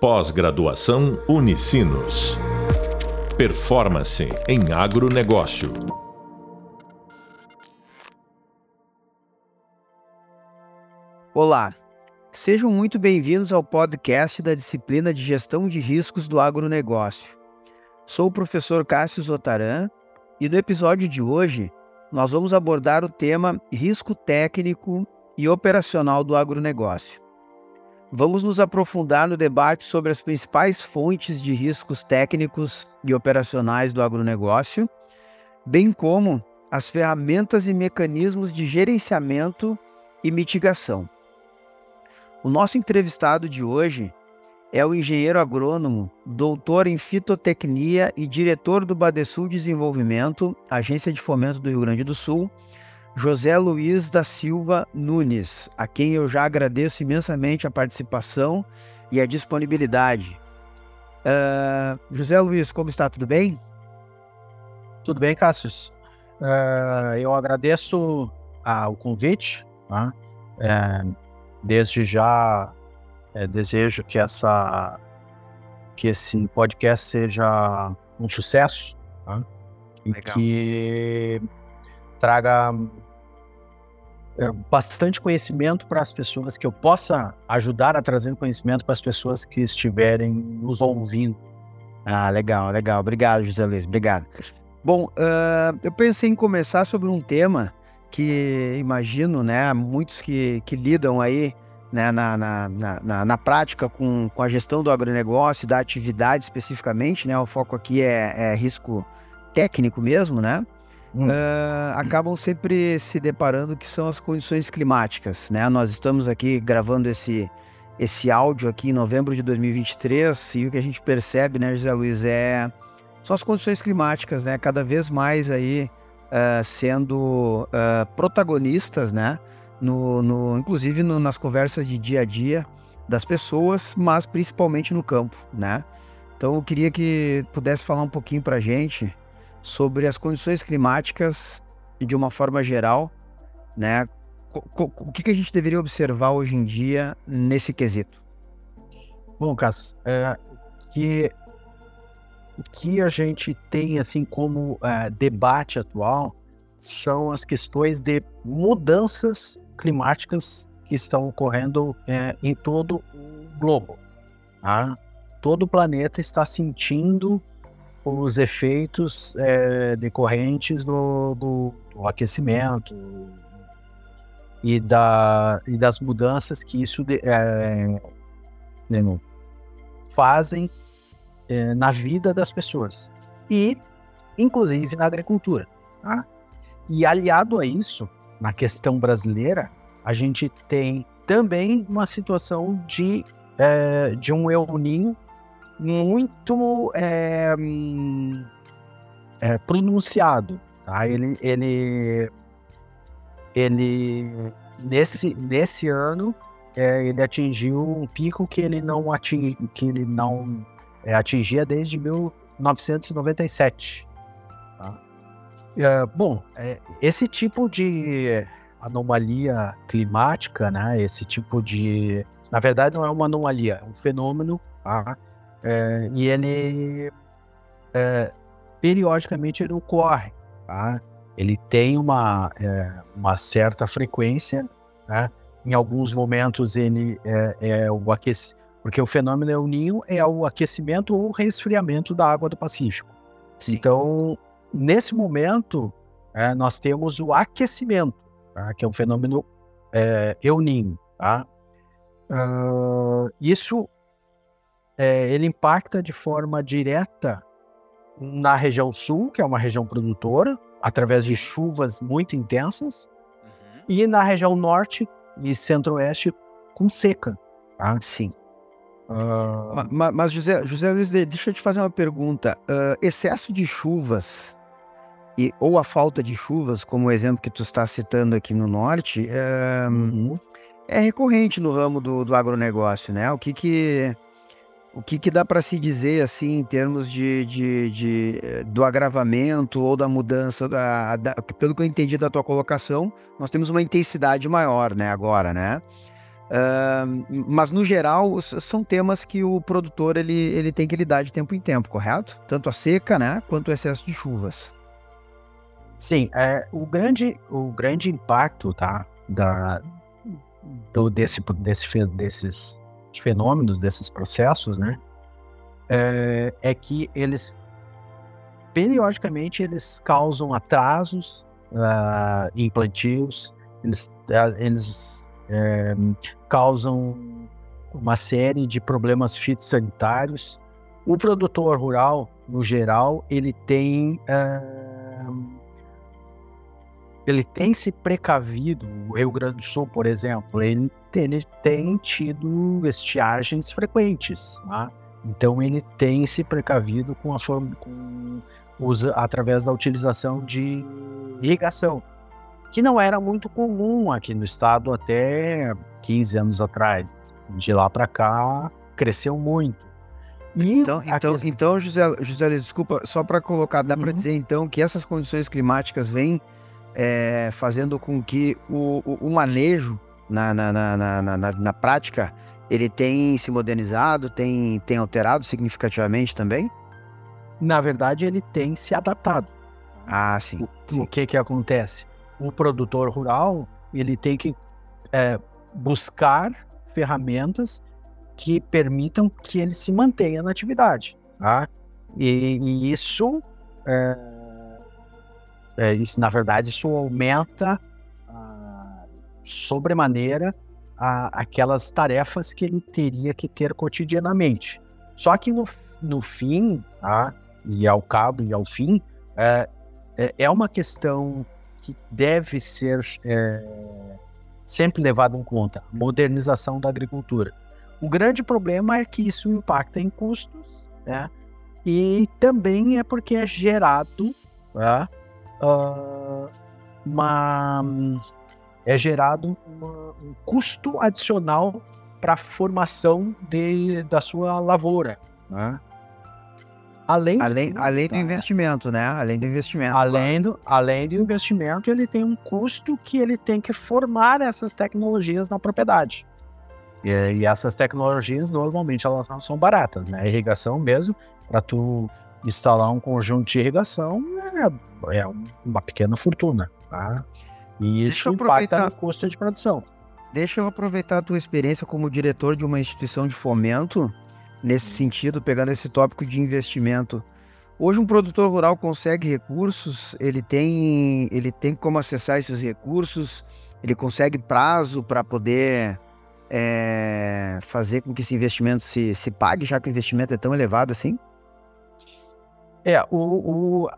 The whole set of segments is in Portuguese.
Pós-graduação Unicinos. Performance em agronegócio. Olá, sejam muito bem-vindos ao podcast da disciplina de Gestão de Riscos do Agronegócio. Sou o professor Cássio Zotaran e no episódio de hoje nós vamos abordar o tema risco técnico e operacional do agronegócio. Vamos nos aprofundar no debate sobre as principais fontes de riscos técnicos e operacionais do agronegócio, bem como as ferramentas e mecanismos de gerenciamento e mitigação. O nosso entrevistado de hoje é o engenheiro agrônomo, doutor em fitotecnia e diretor do Badesul Desenvolvimento, agência de fomento do Rio Grande do Sul, José Luiz da Silva Nunes, a quem eu já agradeço imensamente a participação e a disponibilidade. Uh, José Luiz, como está? Tudo bem? Tudo bem, Cássio. Uh, eu agradeço ah, o convite. Tá? Uh, desde já é, desejo que essa que esse podcast seja um sucesso tá? e que traga é, bastante conhecimento para as pessoas, que eu possa ajudar a trazer conhecimento para as pessoas que estiverem nos ouvindo. Ah, legal, legal. Obrigado, José Luiz. Obrigado. Bom, uh, eu pensei em começar sobre um tema que imagino, né, muitos que, que lidam aí né, na, na, na, na, prática com, com a gestão do agronegócio, da atividade especificamente, né, o foco aqui é, é risco técnico mesmo, né? Hum. uh, acabam sempre se deparando que são as condições climáticas, né? Nós estamos aqui gravando esse esse áudio aqui em novembro de 2023 e o que a gente percebe, né, José Luiz, é são as condições climáticas, né? Cada vez mais aí uh, sendo uh, protagonistas, né? No, no inclusive no, nas conversas de dia a dia das pessoas, mas principalmente no campo, né? Então eu queria que pudesse falar um pouquinho para gente sobre as condições climáticas de uma forma geral, né? O que, a gente deveria observar hoje em dia nesse quesito? Bom, Cassius, é, que o que a gente tem assim como é, debate atual são as questões de mudanças climáticas que estão ocorrendo é, em todo o globo. Tá? Todo o planeta está sentindo os efeitos é, decorrentes do, do, do, aquecimento e, da, e das mudanças que isso de, é, né, fazem é, na vida das pessoas e, inclusive, na agricultura. Tá? E aliado a isso, na questão brasileira, a gente tem também uma situação de, é, de um El Ninho muito é, é, pronunciado. Tá? Ele, ele, ele nesse, nesse ano é, ele atingiu um pico que ele não, ating, que ele não é, atingia desde 1997. Tá? É, bom, é, esse tipo de anomalia climática, né? Esse tipo de, na verdade, não é uma anomalia, é um fenômeno tá? É, e ele é, periodicamente ele ocorre, tá? Ele tem uma, é, uma certa frequência, né? Em alguns momentos ele é, é o aquecimento, porque o fenômeno El Ninho é o aquecimento ou resfriamento da água do Pacífico. Sim. Então, nesse momento, é, nós temos o aquecimento, tá? que é um fenômeno é, El Ninho. Tá? Uh, isso é, ele impacta de forma direta na região sul, que é uma região produtora, através de chuvas muito intensas, uhum. e na região norte e centro-oeste com seca. Tá? Sim. Uh... Mas, mas, José, José Luiz, deixa eu te fazer uma pergunta. Uh, excesso de chuvas e, ou a falta de chuvas, como o exemplo que tu está citando aqui no norte, é, uhum. é recorrente no ramo do, do agronegócio, né? O que que o que, que dá para se dizer assim em termos de, de, de, eh, do agravamento ou da mudança da, da, pelo que eu entendi da tua colocação nós temos uma intensidade maior né agora né Uh, mas no geral são temas que o produtor ele, ele tem que lidar de tempo em tempo, correto? Tanto a seca, né, quanto o excesso de chuvas. Sim, é, o grande o grande impacto, tá, da do, desse, desse desses fenômenos, desses processos, né, é, é que eles periodicamente eles causam atrasos uh, em plantios, eles, uh, eles é, causam uma série de problemas fitossanitários. O produtor rural, no geral, ele tem uh, ele tem se precavido. O Rio Grande do Sul, por exemplo, ele tem, ele tem tido estiagens frequentes. Tá? Então ele tem se precavido com a forma, com, usa, através da utilização de irrigação, que não era muito comum aqui no estado até 15 anos atrás. De lá para cá cresceu muito. E então, então, questão... então José, José, desculpa, só para colocar, dá uhum. para dizer então que essas condições climáticas vêm é, fazendo com que o, o, o manejo na, na, na, na, na prática ele tem se modernizado, tem, tem alterado significativamente também? Na verdade, ele tem se adaptado. Ah, sim. O, o que que acontece? O produtor rural, ele tem que é, buscar ferramentas que permitam que ele se mantenha na atividade, tá? E, e isso, é, é, isso, na verdade, isso aumenta ah, sobremaneira aquelas tarefas que ele teria que ter cotidianamente. Só que no, no fim, tá? e ao cabo e ao fim, é, é, é uma questão que deve ser é, sempre levada em conta, a modernização da agricultura. O grande problema é que isso impacta em custos, né? E também é porque é gerado né? Uh, uma é gerado uma, um custo adicional para a formação de, da sua lavoura. Né? Além, além, do, além do investimento, né? Além do investimento. Além do, além do investimento, ele tem um custo que ele tem que formar essas tecnologias na propriedade. E, e essas tecnologias, normalmente, elas não são baratas, né? A irrigação mesmo, para tu instalar um conjunto de irrigação, é, é uma pequena fortuna, tá? E isso impacta no custo de produção. Deixa eu aproveitar a tua experiência como diretor de uma instituição de fomento, nesse sentido, pegando esse tópico de investimento. Hoje um produtor rural consegue recursos, ele tem, ele tem como acessar esses recursos, ele consegue prazo para poder é, fazer com que esse investimento se, se pague, já que o investimento é tão elevado assim? É, o, o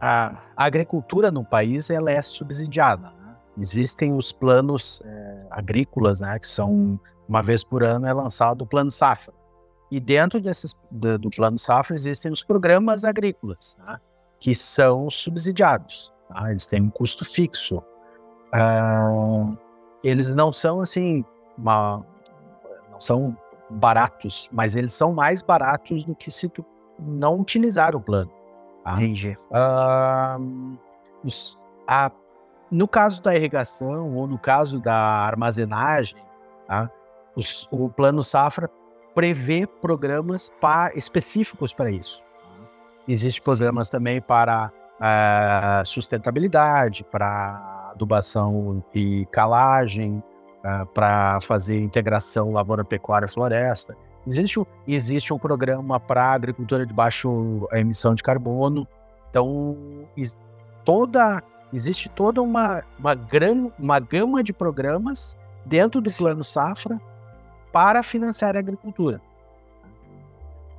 a, a, agricultura no país ela é subsidiada. Existem os planos é, agrícolas, né, que são uma vez por ano é lançado o plano safra. E dentro desses, do, do plano safra existem os programas agrícolas, tá, que são subsidiados. Tá, eles têm um custo fixo. Uh, eles não são assim, uma, não são baratos, mas eles são mais baratos do que se tu não utilizar o plano. Tá? Entendi. Uh, os, a no caso da irrigação ou no caso da armazenagem, tá? Os, o Plano Safra prevê programas específicos para isso. Existem programas também para uh, sustentabilidade, para adubação e calagem, uh, para fazer integração lavoura, pecuária, floresta. Existe, existe um programa para agricultura de baixa emissão de carbono. Então, toda Existe toda uma, uma, gran, uma gama de programas dentro do Plano Safra para financiar a agricultura.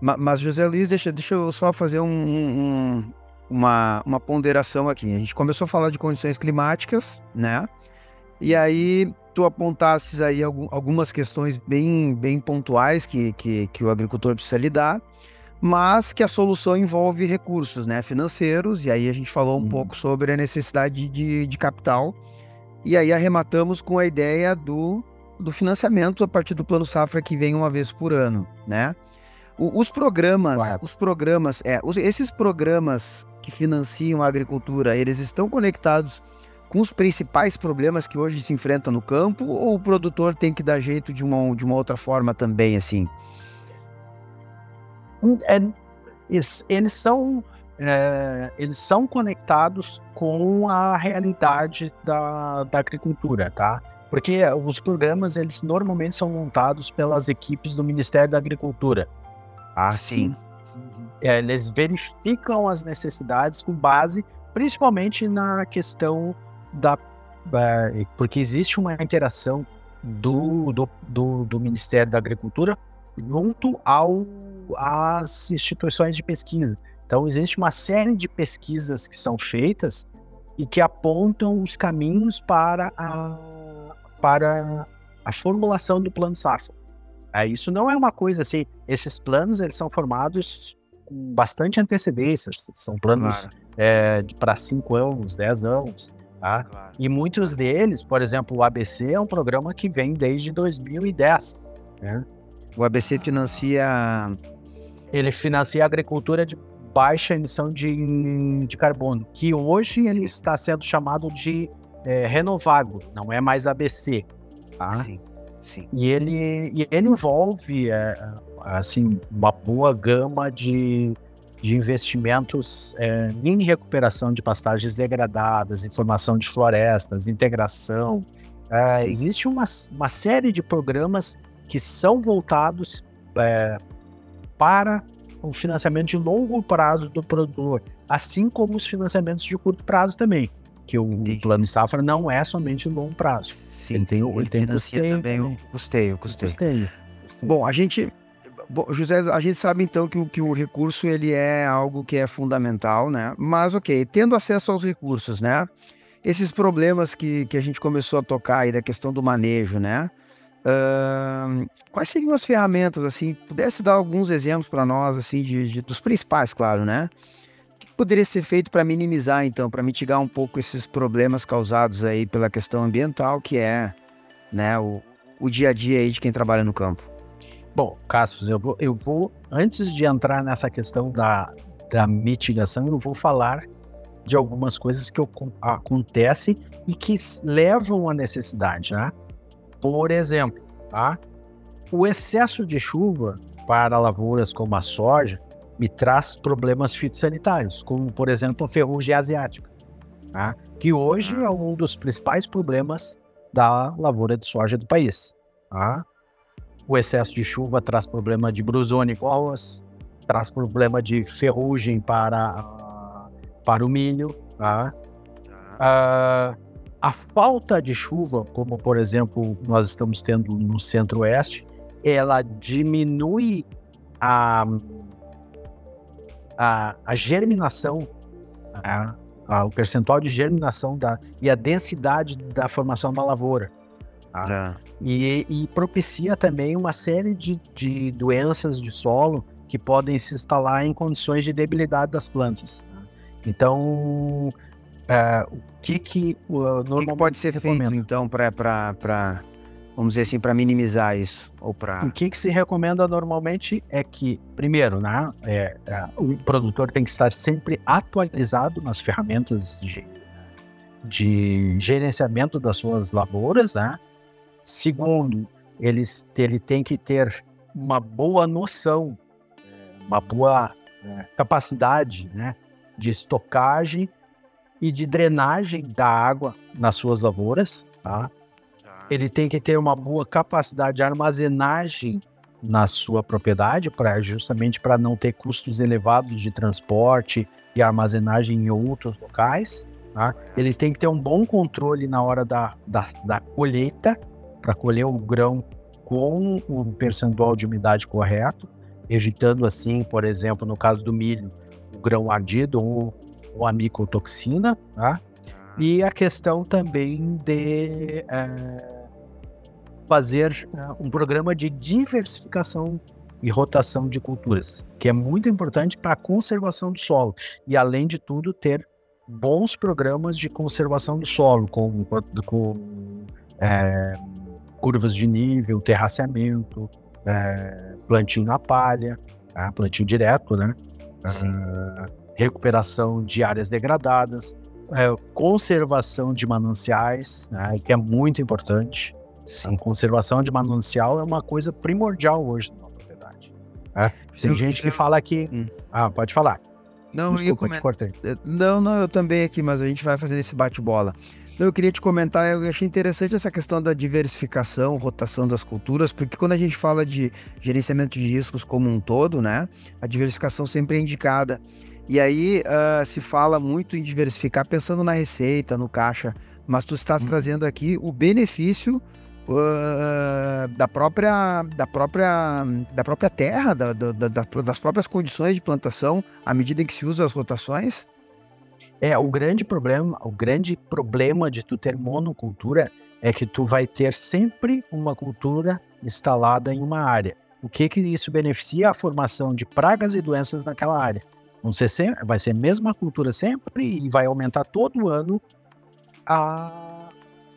Mas, José Luiz, deixa, deixa eu só fazer um, um, uma, uma ponderação aqui. A gente começou a falar de condições climáticas, né? E aí tu apontasses aí algumas questões bem, bem pontuais que, que, que o agricultor precisa lidar mas que a solução envolve recursos né, financeiros, e aí a gente falou um uhum. pouco sobre a necessidade de, de capital, e aí arrematamos com a ideia do, do financiamento a partir do Plano Safra que vem uma vez por ano, né? O, os programas, os programas, é, os, esses programas que financiam a agricultura, eles estão conectados com os principais problemas que hoje se enfrentam no campo, ou o produtor tem que dar jeito de uma, de uma outra forma também, assim? É, eles são é, eles são conectados com a realidade da, da agricultura, tá? Porque os programas, eles normalmente são montados pelas equipes do Ministério da Agricultura. Tá? Sim. É, eles verificam as necessidades com base, principalmente na questão da... É, porque existe uma interação do, do, do, do Ministério da Agricultura junto ao, às instituições de pesquisa. Então, existe uma série de pesquisas que são feitas e que apontam os caminhos para a, para a formulação do plano safra. É, isso não é uma coisa assim, esses planos eles são formados com bastante antecedência, são planos claro. é, para 5 anos, 10 anos, tá? Claro. E muitos deles, por exemplo, o ABC é um programa que vem desde 2010, né? O ABC financia... Ele financia a agricultura de baixa emissão de, de carbono, que hoje ele está sendo chamado de é, renovável, não é mais ABC. Tá? Sim, sim. E ele, e ele envolve é, assim, uma boa gama de, de investimentos é, em recuperação de pastagens degradadas, informação de florestas, integração. É, existe uma, uma série de programas que são voltados é, para o financiamento de longo prazo do produtor, assim como os financiamentos de curto prazo também, que o Entendi. plano safra não é somente longo prazo. Sim, ele tem, ele, ele tem custeio também o custeio, custeio. custeio. Bom, a gente Bom, José, a gente sabe então que, que o recurso ele é algo que é fundamental, né? Mas ok, tendo acesso aos recursos, né? Esses problemas que, que a gente começou a tocar aí da questão do manejo, né? Uh, quais seriam as ferramentas, assim, pudesse dar alguns exemplos para nós, assim, de, de, dos principais, claro, né? O que poderia ser feito para minimizar, então, para mitigar um pouco esses problemas causados aí pela questão ambiental, que é, né, o, o dia a dia aí de quem trabalha no campo? Bom, Cassius, eu vou, eu vou, antes de entrar nessa questão da, da mitigação, eu vou falar de algumas coisas que acontecem e que levam à necessidade, né? Por exemplo, tá? o excesso de chuva para lavouras como a soja me traz problemas fitossanitários, como, por exemplo, a ferrugem asiática, tá? que hoje é um dos principais problemas da lavoura de soja do país. Tá? O excesso de chuva traz problema de brusone traz problema de ferrugem para, para o milho. Tá? Tá. Uh, a falta de chuva, como por exemplo nós estamos tendo no centro-oeste, ela diminui a, a, a germinação, a, a, o percentual de germinação da, e a densidade da formação da lavoura. Tá? E, e, propicia também uma série de, de doenças de solo que podem se instalar em condições de debilidade das plantas. Tá? Então, Uh, o que que uh, normalmente que, que pode ser feito então para vamos dizer assim para minimizar isso ou para o que que se recomenda normalmente é que primeiro né é, é, o produtor tem que estar sempre atualizado nas ferramentas de, de gerenciamento das suas lavouras né segundo ele, ele tem que ter uma boa noção uma boa é, capacidade né de estocagem e de drenagem da água nas suas lavouras, tá? tá? Ele tem que ter uma boa capacidade de armazenagem na sua propriedade, para justamente para não ter custos elevados de transporte e armazenagem em outros locais. Tá? Ele tem que ter um bom controle na hora da, da, da colheita, para colher o grão com o percentual de umidade correto, evitando assim, por exemplo, no caso do milho, o grão ardido ou ou a micotoxina, tá? E a questão também de é, fazer é, um programa de diversificação e rotação de culturas, que é muito importante para a conservação do solo. E, além de tudo, ter bons programas de conservação do solo, com, com é, curvas de nível, terraceamento, é, plantio na palha, tá? plantio direto, né? Uh, recuperação de áreas degradadas, é, conservação de mananciais, né, que é muito importante. Sim. A conservação de manancial é uma coisa primordial hoje na propriedade. É? Tem eu, gente que eu... fala que. Hum. Ah, pode falar. Não, Desculpa, eu ia comentar. Eh, não, não, eu também aqui, mas a gente vai fazer esse bate-bola. Eu queria te comentar, eu achei interessante essa questão da diversificação, rotação das culturas, porque quando a gente fala de gerenciamento de riscos como um todo, né, a diversificação sempre é indicada. E aí uh, se fala muito em diversificar pensando na receita, no caixa, mas tu estás hum. trazendo aqui o benefício uh, da própria da própria da própria terra, da, da, da, das próprias condições de plantação, à medida em que se usa as rotações. É, o grande problema, o grande problema de tu ter monocultura é que tu vai ter sempre uma cultura instalada em uma área. O que que isso beneficia? A formação de pragas e doenças naquela área. Vão ser sempre, vai ser a mesma cultura sempre e vai aumentar todo ano a,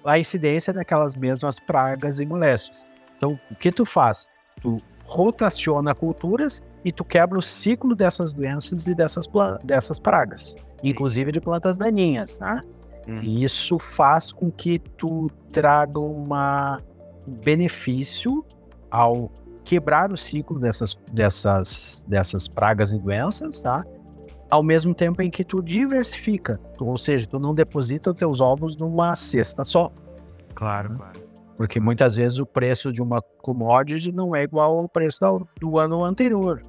a incidência daquelas mesmas pragas e moléstias. Então, o que tu faz? Tu rotaciona culturas e tu quebra o ciclo dessas doenças e dessas, dessas pragas, inclusive de plantas daninhas, tá? Uhum. E isso faz com que tu traga uma benefício ao quebrar o ciclo dessas, dessas, dessas pragas e doenças, tá? Ao mesmo tempo em que tu diversifica, ou seja, tu não deposita os teus ovos numa cesta só. Claro, claro. Porque muitas vezes o preço de uma commodity não é igual ao preço do ano anterior.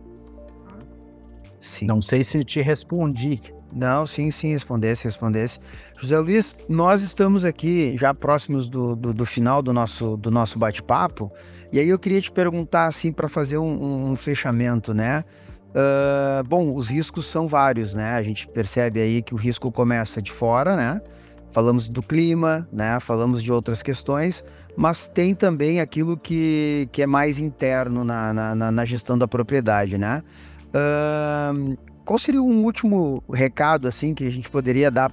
Sim. Não sei se te respondi. Não, sim, sim, respondesse, respondesse. José Luiz, nós estamos aqui já próximos do, do, do final do nosso, do nosso bate-papo, e aí eu queria te perguntar, assim, para fazer um, um, fechamento, né? Uh, bom, os riscos são vários, né? A gente percebe aí que o risco começa de fora, né? Falamos do clima, né? Falamos de outras questões, mas tem também aquilo que, que é mais interno na, na, na gestão da propriedade, né? Uh, qual seria um último recado assim que a gente poderia dar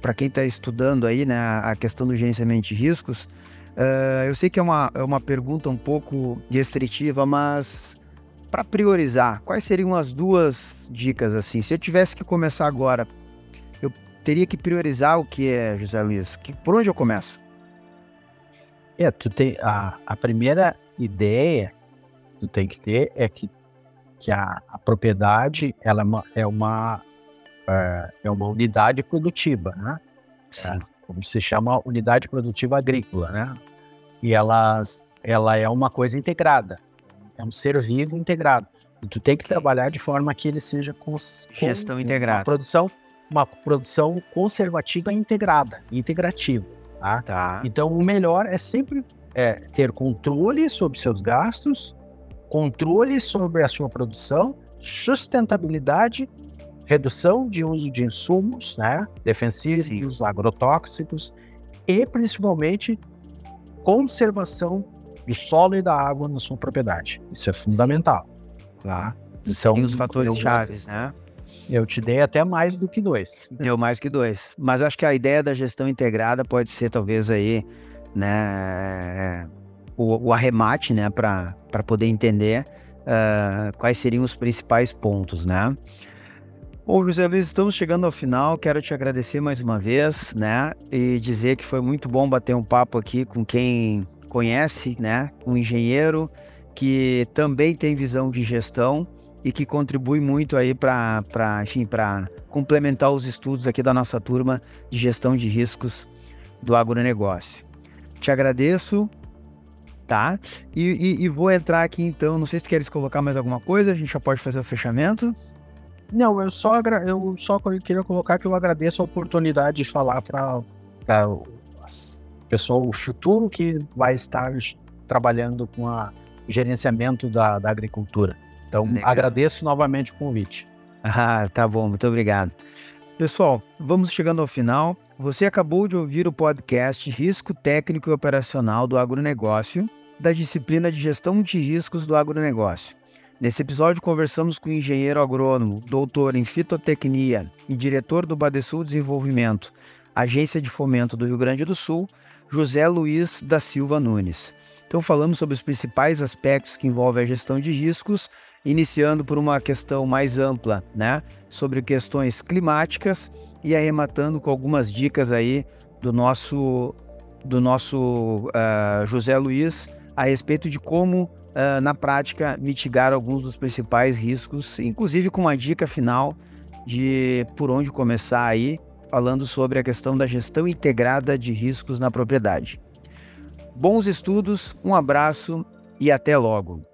para quem está estudando aí né, a questão do gerenciamento de riscos? Uh, eu sei que é uma, é uma pergunta um pouco restritiva, mas para priorizar, quais seriam as duas dicas assim? Se eu tivesse que começar agora, eu teria que priorizar o que é, José Luiz? Que, por onde eu começo? É, tu tem a, a primeira ideia que tu tem que ter é que que a, a propriedade ela é uma, é uma, é, é uma unidade produtiva, né? É, como se chama unidade produtiva agrícola, né? E elas, ela é uma coisa integrada, é um ser vivo integrado. E tu tem que trabalhar de forma que ele seja com, gestão integrada, uma produção, uma produção conservativa integrada, integrativa. Tá? tá. Então o melhor é sempre é, ter controle sobre seus gastos controle sobre a sua produção, sustentabilidade, redução de uso de insumos, né, defensivos, Sim. agrotóxicos e principalmente conservação do solo e da água na sua propriedade. Isso é fundamental, tá? São os fatores chaves, né? Eu te dei até mais do que dois. Deu mais que dois. Mas acho que a ideia da gestão integrada pode ser talvez aí, né, o, o arremate, né, para poder entender uh, quais seriam os principais pontos, né? Bom, José Luiz, estamos chegando ao final. Quero te agradecer mais uma vez, né? E dizer que foi muito bom bater um papo aqui com quem conhece, né? Um engenheiro que também tem visão de gestão e que contribui muito aí para, enfim, para complementar os estudos aqui da nossa turma de gestão de riscos do agronegócio. Te agradeço Tá? E, e, e, vou entrar aqui então. Não sei se queres colocar mais alguma coisa, a gente já pode fazer o fechamento. Não, eu só, eu só queria colocar que eu agradeço a oportunidade de falar para o pessoal futuro que vai estar trabalhando com o gerenciamento da, da agricultura. Então, Legal. agradeço novamente o convite. Ah, tá bom, muito obrigado. Pessoal, vamos chegando ao final. Você acabou de ouvir o podcast Risco Técnico e Operacional do Agronegócio, da disciplina de Gestão de Riscos do Agronegócio. Nesse episódio, conversamos com o engenheiro agrônomo, doutor em fitotecnia e diretor do Badesul Desenvolvimento, Agência de Fomento do Rio Grande do Sul, José Luiz da Silva Nunes. Então, falamos sobre os principais aspectos que envolvem a gestão de riscos, iniciando por uma questão mais ampla, né, sobre questões climáticas e arrematando com algumas dicas aí do nosso do nosso uh, José Luiz a respeito de como uh, na prática mitigar alguns dos principais riscos, inclusive com uma dica final de por onde começar aí, falando sobre a questão da gestão integrada de riscos na propriedade. Bons estudos, um abraço e até logo.